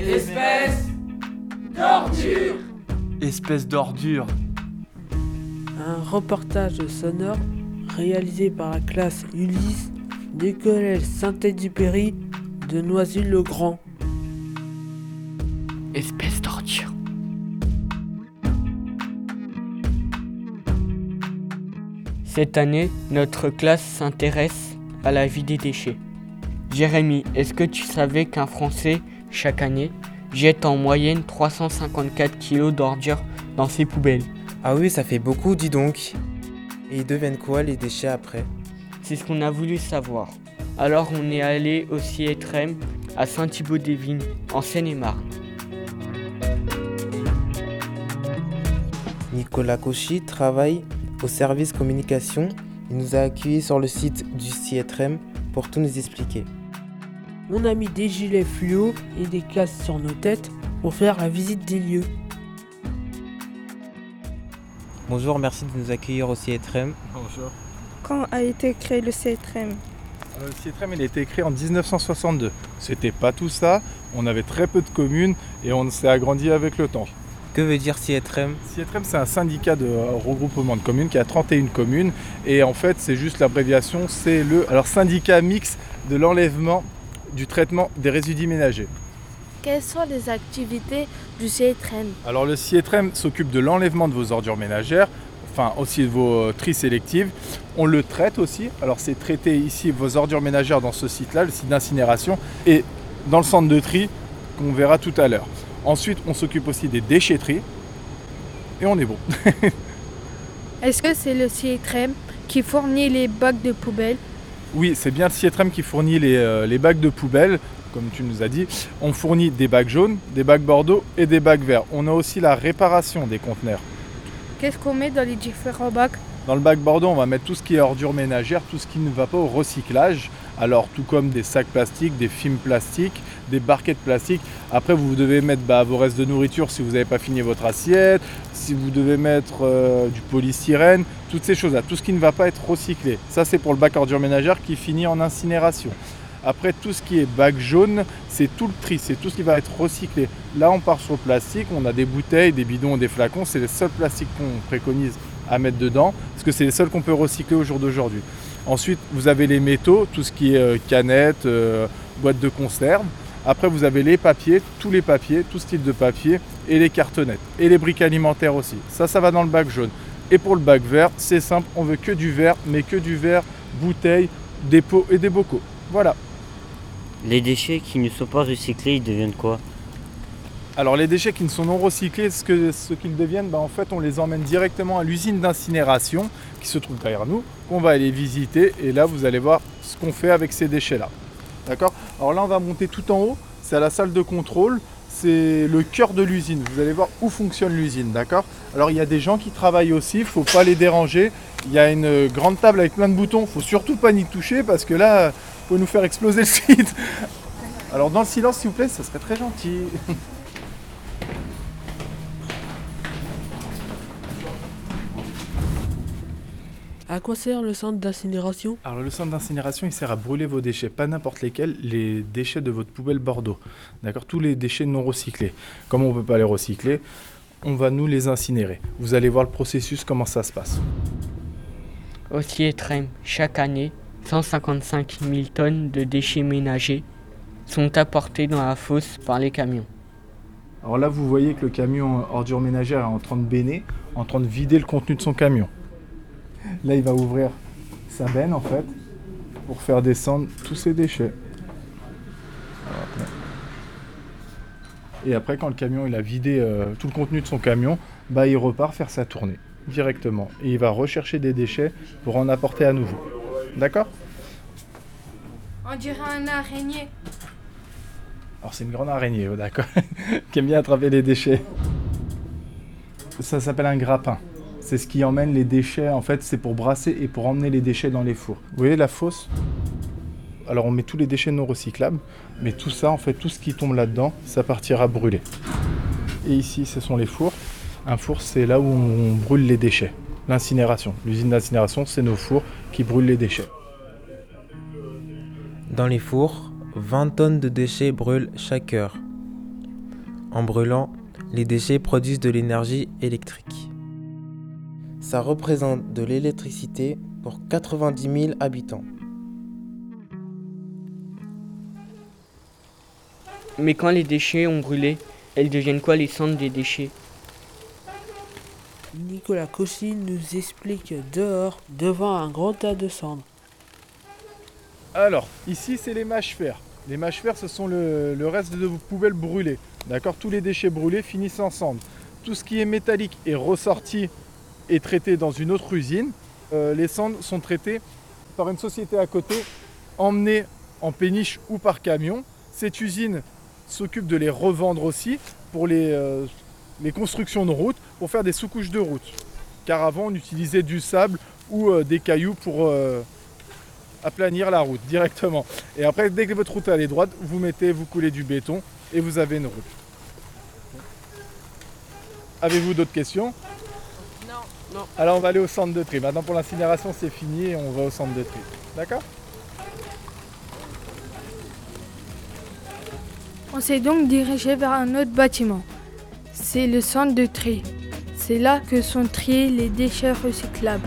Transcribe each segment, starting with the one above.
Espèce d'ordure Espèce d'ordure Un reportage sonore réalisé par la classe Ulysse du collège Saint-Exupéry de Noisy-le-Grand. Espèce d'ordure Cette année, notre classe s'intéresse à la vie des déchets. Jérémy, est-ce que tu savais qu'un Français, chaque année, jette en moyenne 354 kg d'ordures dans ses poubelles Ah oui, ça fait beaucoup, dis donc. Et ils deviennent quoi les déchets après? C'est ce qu'on a voulu savoir. Alors on est allé au CIETREM à Saint-Thibaud-des-Vignes, en Seine-et-Marne. Nicolas Cauchy travaille au service communication. Il nous a accueillis sur le site du CIETREM pour tout nous expliquer. On a mis des gilets fluo et des casques sur nos têtes pour faire la visite des lieux. Bonjour, merci de nous accueillir au CIETREM. Bonjour. Quand a été créé le CETREM Euh, Le CIETREM il a été créé en 1962. C'était pas tout ça, on avait très peu de communes et on s'est agrandi avec le temps. Que veut dire CIETREM CIETREM c'est un syndicat de euh, regroupement de communes qui a 31 communes et en fait c'est juste l'abréviation, c'est le alors, syndicat mixte de l'enlèvement du traitement des résidus ménagers. Quelles sont les activités du CETREM Alors le CIETREM s'occupe de l'enlèvement de vos ordures ménagères, enfin aussi de vos tris sélectives. On le traite aussi. Alors c'est traiter ici vos ordures ménagères dans ce site-là, le site d'incinération, et dans le centre de tri qu'on verra tout à l'heure. Ensuite, on s'occupe aussi des déchetteries. Et on est bon. Est-ce que c'est le CETREM qui fournit les bacs de poubelle Oui, c'est bien le CIETREM qui fournit les, euh, les bacs de poubelle, comme tu nous as dit. On fournit des bacs jaunes, des bacs bordeaux et des bacs verts. On a aussi la réparation des conteneurs. Qu'est-ce qu'on met dans les différents bacs? Dans le bac Bordeaux, on va mettre tout ce qui est ordures ménagères, tout ce qui ne va pas au recyclage. Alors, tout comme des sacs plastiques, des films plastiques, des barquettes plastiques. Après, vous devez mettre bah, vos restes de nourriture si vous n'avez pas fini votre assiette, si vous devez mettre euh, du polystyrène, toutes ces choses-là, tout ce qui ne va pas être recyclé. Ça, c'est pour le bac ordures ménagères qui finit en incinération. Après, tout ce qui est bac jaune, c'est tout le tri, c'est tout ce qui va être recyclé. Là, on part sur le plastique, on a des bouteilles, des bidons, des flacons, c'est les seuls plastiques qu'on préconise à mettre dedans, c'est les seuls qu'on peut recycler au jour d'aujourd'hui. Ensuite, vous avez les métaux, tout ce qui est euh, canettes, euh, boîtes de conserve. Après, vous avez les papiers, tous les papiers, tout style de papier, et les cartonnettes, et les briques alimentaires aussi. Ça, ça va dans le bac jaune. Et pour le bac vert, c'est simple, on veut que du verre, mais que du verre, bouteilles, des pots et des bocaux. Voilà. Les déchets qui ne sont pas recyclés, ils deviennent quoi? Alors les déchets qui ne sont non recyclés, ce qu'ils deviennent, bah, en fait on les emmène directement à l'usine d'incinération qui se trouve derrière nous, qu'on va aller visiter. Et là vous allez voir ce qu'on fait avec ces déchets-là. D'accord? Alors là on va monter tout en haut, c'est à la salle de contrôle, c'est le cœur de l'usine, vous allez voir où fonctionne l'usine, d'accord? Alors il y a des gens qui travaillent aussi, il ne faut pas les déranger, il y a une grande table avec plein de boutons, il faut surtout pas y toucher parce que là, faut nous faire exploser le site. Alors dans le silence s'il vous plaît, ça serait très gentil. À quoi sert le centre d'incinération? Alors le centre d'incinération, il sert à brûler vos déchets, pas n'importe lesquels, les déchets de votre poubelle Bordeaux. D'accord? Tous les déchets non recyclés. Comme on ne peut pas les recycler, on va nous les incinérer. Vous allez voir le processus, comment ça se passe. Au CIETREM, chaque année, 155 000 tonnes de déchets ménagers sont apportés dans la fosse par les camions. Alors là, vous voyez que le camion ordure ménagère est en train de béner, en train de vider le contenu de son camion. Là, il va ouvrir sa benne, en fait, pour faire descendre tous ses déchets. Et après, quand le camion il a vidé euh, tout le contenu de son camion, bah, il repart faire sa tournée directement. Et il va rechercher des déchets pour en apporter à nouveau. D'accord? On dirait un araignée. Alors c'est une grande araignée, oh, d'accord, qui aime bien attraper les déchets. Ça s'appelle un grappin. C'est ce qui emmène les déchets, en fait, c'est pour brasser et pour emmener les déchets dans les fours. Vous voyez la fosse? Alors on met tous les déchets non recyclables, mais tout ça, en fait, tout ce qui tombe là-dedans, ça partira brûler. Et ici, ce sont les fours. Un four, c'est là où on brûle les déchets. L'incinération. L'usine d'incinération, c'est nos fours qui brûlent les déchets. Dans les fours, 20 tonnes de déchets brûlent chaque heure. En brûlant, les déchets produisent de l'énergie électrique. Ça représente de l'électricité pour 90 000 habitants. Mais quand les déchets ont brûlé, elles deviennent quoi les cendres des déchets? Nicolas Cossy nous explique dehors, devant un grand tas de cendres. Alors, ici, c'est les mâches fer. Les mâches fer, ce sont le, le reste de vos poubelles brûlées. D'accord? Tous les déchets brûlés finissent en cendres. Tout ce qui est métallique est ressorti et traité dans une autre usine. Euh, les cendres sont traitées par une société à côté, emmenées en péniche ou par camion. Cette usine s'occupe de les revendre aussi pour les, euh, les constructions de routes, pour faire des sous-couches de route. Car avant, on utilisait du sable ou euh, des cailloux pour aplanir la route directement. Et après, dès que votre route elle est droite, vous mettez, vous coulez du béton et vous avez une route. Avez-vous d'autres questions? Non. Alors on va aller au centre de tri. Maintenant pour l'incinération c'est fini et on va au centre de tri. D'accord? On s'est donc dirigé vers un autre bâtiment. C'est le centre de tri. C'est là que sont triés les déchets recyclables.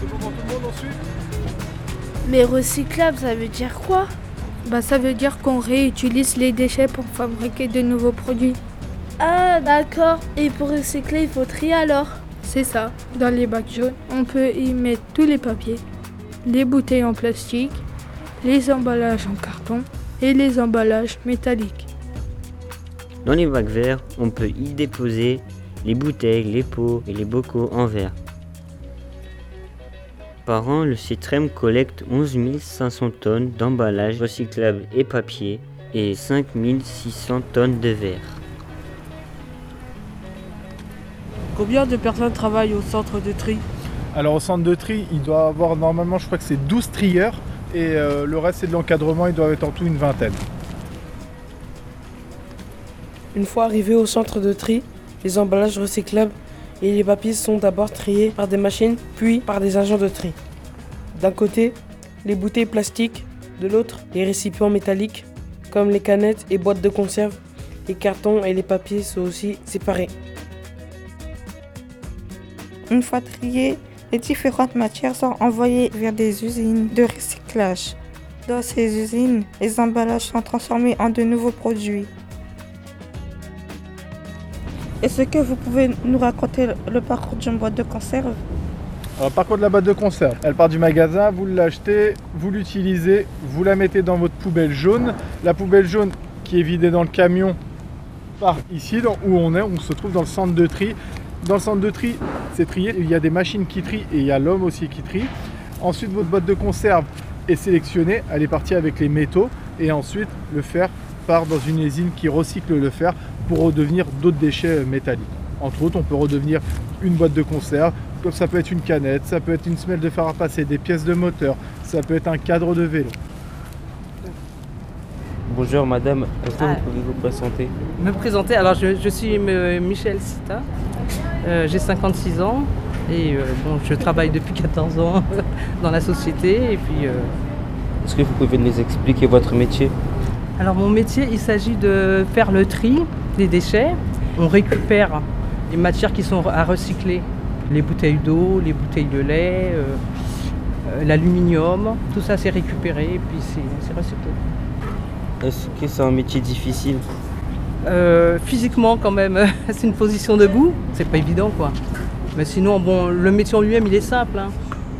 C'est bon pour tout le monde ensuite Mais recyclable, ça veut dire quoi? Bah, ça veut dire qu'on réutilise les déchets pour fabriquer de nouveaux produits. Ah, d'accord. Et pour recycler, il faut trier alors? C'est ça. Dans les bacs jaunes, on peut y mettre tous les papiers, les bouteilles en plastique, les emballages en carton et les emballages métalliques. Dans les bacs verts, on peut y déposer les bouteilles, les pots et les bocaux en verre. Par an, le CITREM collecte 11 500 tonnes d'emballages recyclables et papier et 5 600 tonnes de verre. Combien de personnes travaillent au centre de tri Alors au centre de tri, il doit avoir normalement je crois que c'est 12 trieurs et euh, le reste c'est de l'encadrement, il doit être en tout une vingtaine. Une fois arrivés au centre de tri, les emballages recyclables et les papiers sont d'abord triés par des machines, puis par des agents de tri. D'un côté, les bouteilles plastiques, de l'autre, les récipients métalliques, comme les canettes et boîtes de conserve. Les cartons et les papiers sont aussi séparés. Une fois triées, les différentes matières sont envoyées vers des usines de recyclage. Dans ces usines, les emballages sont transformés en de nouveaux produits. Est-ce que vous pouvez nous raconter le parcours d'une boîte de conserve? Alors par contre la boîte de conserve, elle part du magasin, vous l'achetez, vous l'utilisez, vous la mettez dans votre poubelle jaune. La poubelle jaune qui est vidée dans le camion part ici où on est, on se trouve dans le centre de tri. Dans le centre de tri, c'est trié, il y a des machines qui trient et il y a l'homme aussi qui trie. Ensuite votre boîte de conserve est sélectionnée, elle est partie avec les métaux et ensuite le fer part dans une usine qui recycle le fer pour redevenir d'autres déchets métalliques. Entre autres, on peut redevenir une boîte de conserve, comme ça peut être une canette, ça peut être une semelle de fer à passer, des pièces de moteur, ça peut être un cadre de vélo. Bonjour madame, est-ce que Ah. vous pouvez vous présenter? Me présenter, alors je, je suis M- Michel Sita, Euh, j'ai 56 ans et euh, bon, je travaille depuis 14 ans dans la société. Et puis, euh, Est-ce que vous pouvez nous expliquer votre métier? Alors mon métier, il s'agit de faire le tri des déchets. On récupère les matières qui sont à recycler, les bouteilles d'eau, les bouteilles de lait, l'aluminium, tout ça c'est récupéré et puis c'est c'est recyclé. Est-ce que c'est un métier difficile? Euh, physiquement quand même, c'est une position debout, c'est pas évident quoi. Mais sinon, bon, le métier en lui-même il est simple. hein.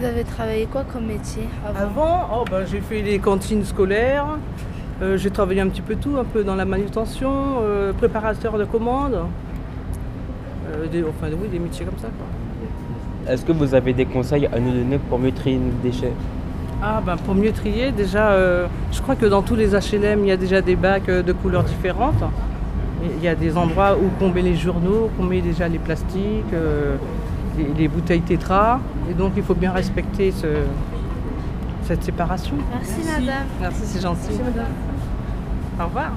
Vous avez travaillé quoi comme métier avant Avant, oh, ben, j'ai fait les cantines scolaires, euh, j'ai travaillé un petit peu tout, un peu dans la manutention, euh, préparateur de commandes, Euh, des, enfin oui, des métiers comme ça. Quoi. Est-ce que vous avez des conseils à nous donner pour mieux trier nos déchets? Ah ben pour mieux trier, déjà, euh, je crois que dans tous les HLM, il y a déjà des bacs de couleurs différentes. Il y a des endroits où on met les journaux, qu'on met déjà les plastiques, euh, les, les bouteilles tétra. Et donc il faut bien respecter ce- cette séparation. Merci, madame. Merci, c'est gentil. Au revoir.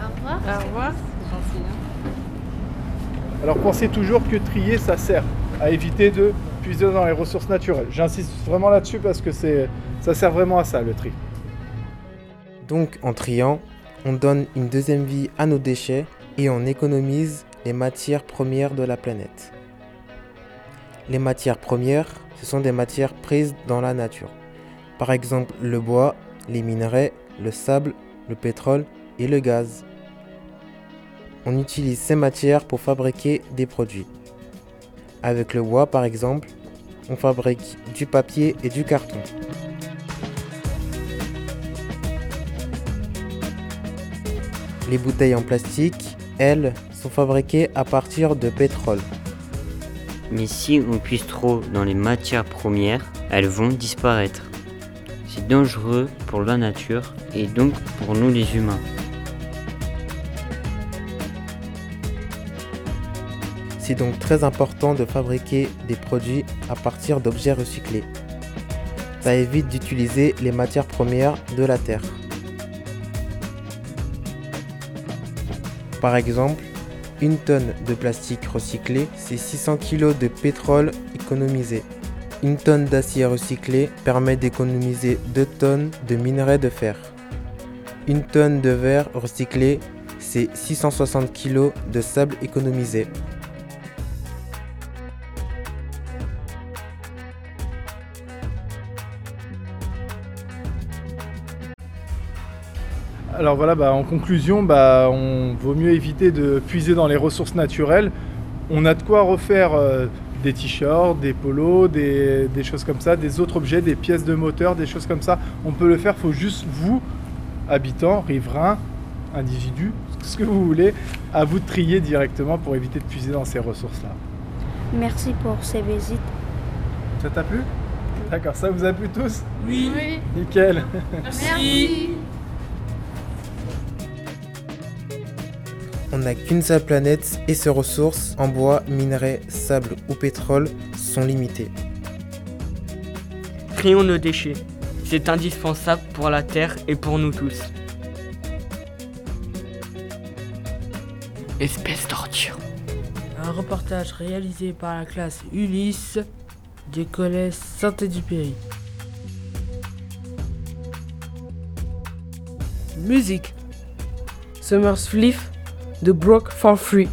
Au revoir. Au revoir. C'est gentil. hein. Alors pensez toujours que trier ça sert à éviter de puiser dans les ressources naturelles. J'insiste vraiment là-dessus parce que c'est ça sert vraiment à ça le tri. Donc en triant, On donne une deuxième vie à nos déchets et on économise les matières premières de la planète. Les matières premières, ce sont des matières prises dans la nature. Par exemple le bois, les minerais, le sable, le pétrole et le gaz. On utilise ces matières pour fabriquer des produits. Avec le bois par exemple, on fabrique du papier et du carton. Les bouteilles en plastique, elles, sont fabriquées à partir de pétrole. Mais si on puise trop dans les matières premières, elles vont disparaître. C'est dangereux pour la nature et donc pour nous les humains. C'est donc très important de fabriquer des produits à partir d'objets recyclés. Ça évite d'utiliser les matières premières de la Terre. Par exemple, une tonne de plastique recyclé, c'est 600 kg de pétrole économisé. Une tonne d'acier recyclé permet d'économiser 2 tonnes de minerais de fer. Une tonne de verre recyclé, c'est 660 kg de sable économisé. Alors voilà, bah, en conclusion, bah, on vaut mieux éviter de puiser dans les ressources naturelles. On a de quoi refaire euh, des t-shirts, des polos, des, des, choses comme ça, des autres objets, des pièces de moteur, des choses comme ça. On peut le faire, il faut juste vous, habitants, riverains, individus, ce que vous voulez, à vous de trier directement pour éviter de puiser dans ces ressources-là. Merci pour ces visites. Ça t'a plu? D'accord, ça vous a plu tous? Oui. oui. Nickel. Merci. On n'a qu'une seule planète et ses ressources en bois, minerais, sable ou pétrole sont limitées. Trions nos déchets. C'est indispensable pour la Terre et pour nous tous. Espèce d'ordure. Un reportage réalisé par la classe Ulysse du collège Saint-Exupéry. Musique Summer's Fleet de Broke for Free.